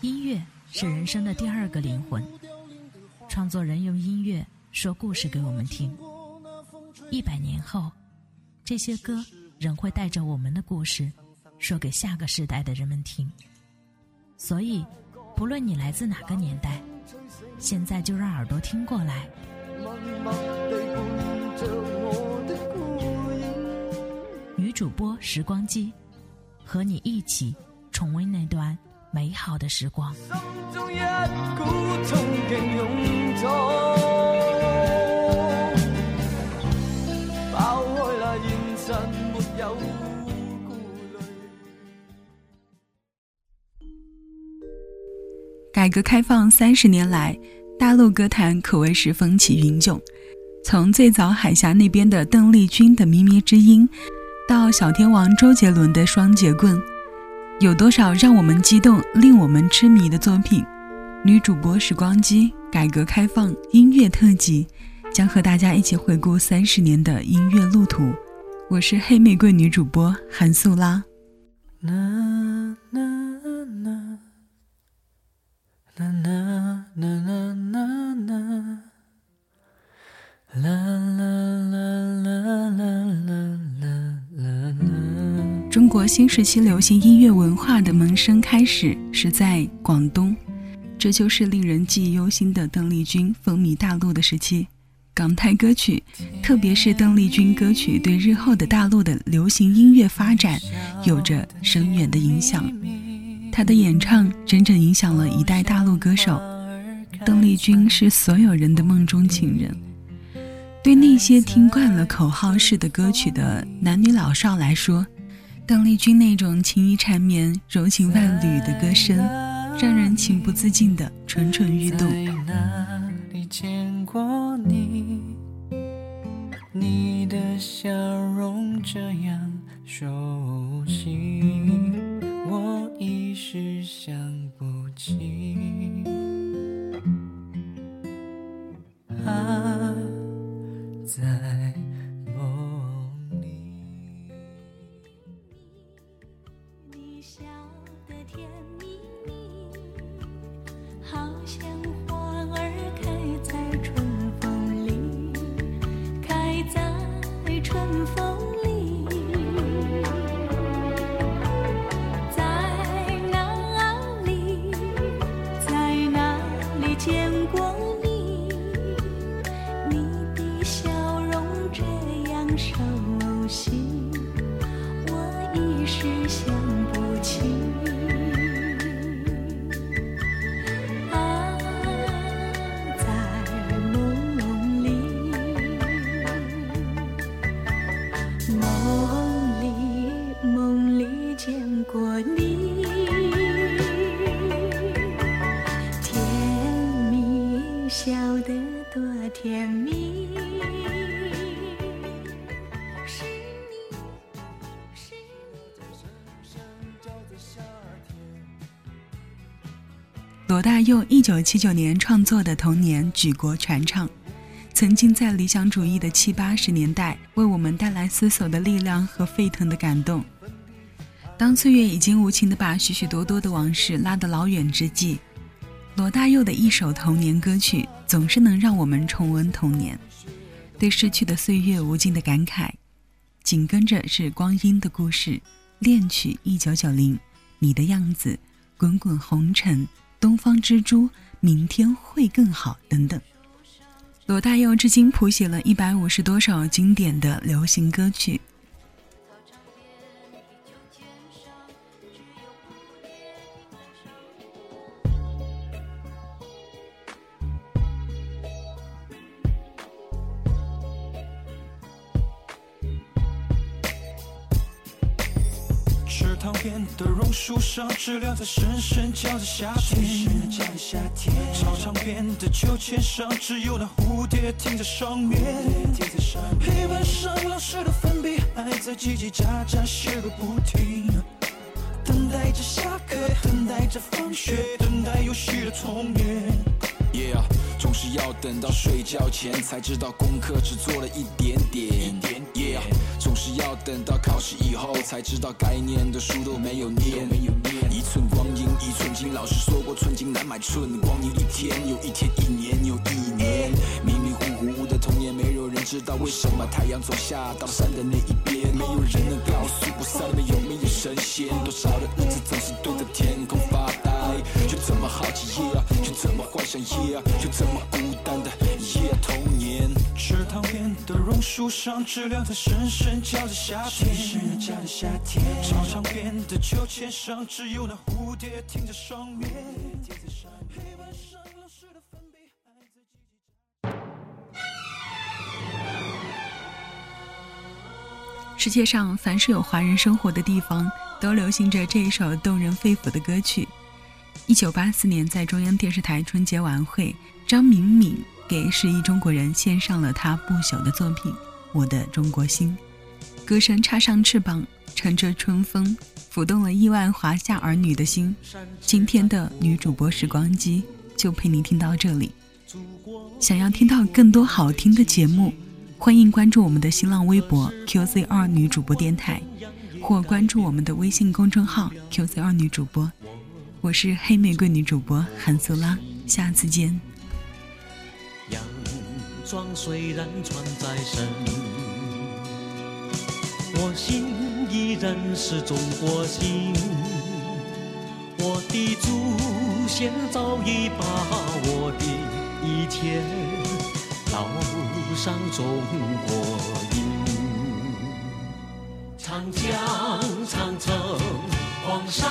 音乐是人生的第二个灵魂，创作人用音乐说故事给我们听。一百年后，这些歌仍会带着我们的故事，说给下个时代的人们听。所以，不论你来自哪个年代，现在就让耳朵听过来。女主播时光机，和你一起重温那段美好的时光。改革开放三十年来，大陆歌坛可谓是风起云涌。从最早海峡那边的邓丽君的《靡靡之音》，到小天王周杰伦的《双截棍》，有多少让我们激动、令我们痴迷的作品？女主播时光机改革开放音乐特辑，将和大家一起回顾三十年的音乐路途。我是黑玫瑰女主播韩素拉。中国新时期流行音乐文化的萌生开始是在广东，这就是令人记忆犹新的邓丽君风靡大陆的时期。港台歌曲，特别是邓丽君歌曲，对日后的大陆的流行音乐发展有着深远的影响。她的演唱整整影响了一代大陆歌手。邓丽君是所有人的梦中情人。对那些听惯了口号式的歌曲的男女老少来说，邓丽君那种情意缠绵、柔情万缕的歌声，让人情不自禁的蠢蠢欲动。见过你，你的笑容这样熟悉，我一时想不起。春风里。在哪里，在哪里见过你？你的笑容这样熟悉。我一时想过你，甜蜜笑得多甜蜜。是你，是你。罗大佑一九七九年创作的《童年》举国传唱，曾经在理想主义的七八十年代为我们带来思索的力量和沸腾的感动。当岁月已经无情地把许许多多的往事拉得老远之际，罗大佑的一首童年歌曲总是能让我们重温童年，对逝去的岁月无尽的感慨。紧跟着是光阴的故事，恋曲一九九零，你的样子，滚滚红尘，东方之珠，明天会更好等等。罗大佑至今谱写了一百五十多首经典的流行歌曲。塘边的榕树上，知了在声声叫着夏天。操场边的秋千上，只有那蝴蝶停在上面。黑板上老师的粉笔还在叽叽喳喳写个不停。等待着下课，等待着放学，等待游戏的童年。Yeah，总是要等到睡觉前才知道功课只做了一点点。Yeah，总是要等到考试以后才知道该念的书都没有念。一寸光阴一寸金，老师说过寸金难买寸光阴。一天又一天，一年又一年，迷迷糊糊的童年，没有人知道为什么太阳总下到山的那一边。没有人能告诉不散的有没有神仙。多少的日子总是对着天空发呆，却这么好奇，Yeah，却这么幻想，Yeah，却这么树上，知了在声声叫着夏天。声声叫着夏天操场边的秋千上，只有那蝴蝶停在上面。黑板上老师的粉笔还在叽叽喳世界上凡是有华人生活的地方，都流行着这一首动人肺腑的歌曲。一九八四年，在中央电视台春节晚会，张敏敏给十亿中国人献上了他不朽的作品《我的中国心》。歌声插上翅膀，乘着春风，抚动了亿万华夏儿女的心。今天的女主播时光机就陪你听到这里。想要听到更多好听的节目，欢迎关注我们的新浪微博 QZ 二女主播电台，或关注我们的微信公众号 QZ 二女主播。我是黑玫瑰女主播韩素拉，下次见。装虽然穿在身，我心依然是中国心。我的祖先早已把我的一切烙上中国印。长江、长城、黄山、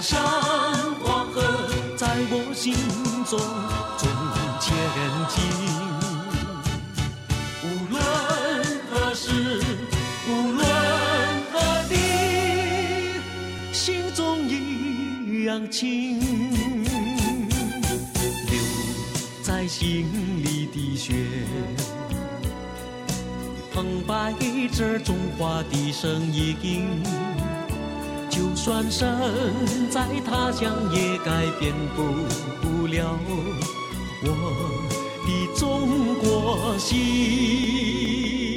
山、黄河，在我心中中前进。无论何时，无论何地，心中一样亲。流在心里的血。澎湃着中华的声音，就算身在他乡，也改变不了我的中国心。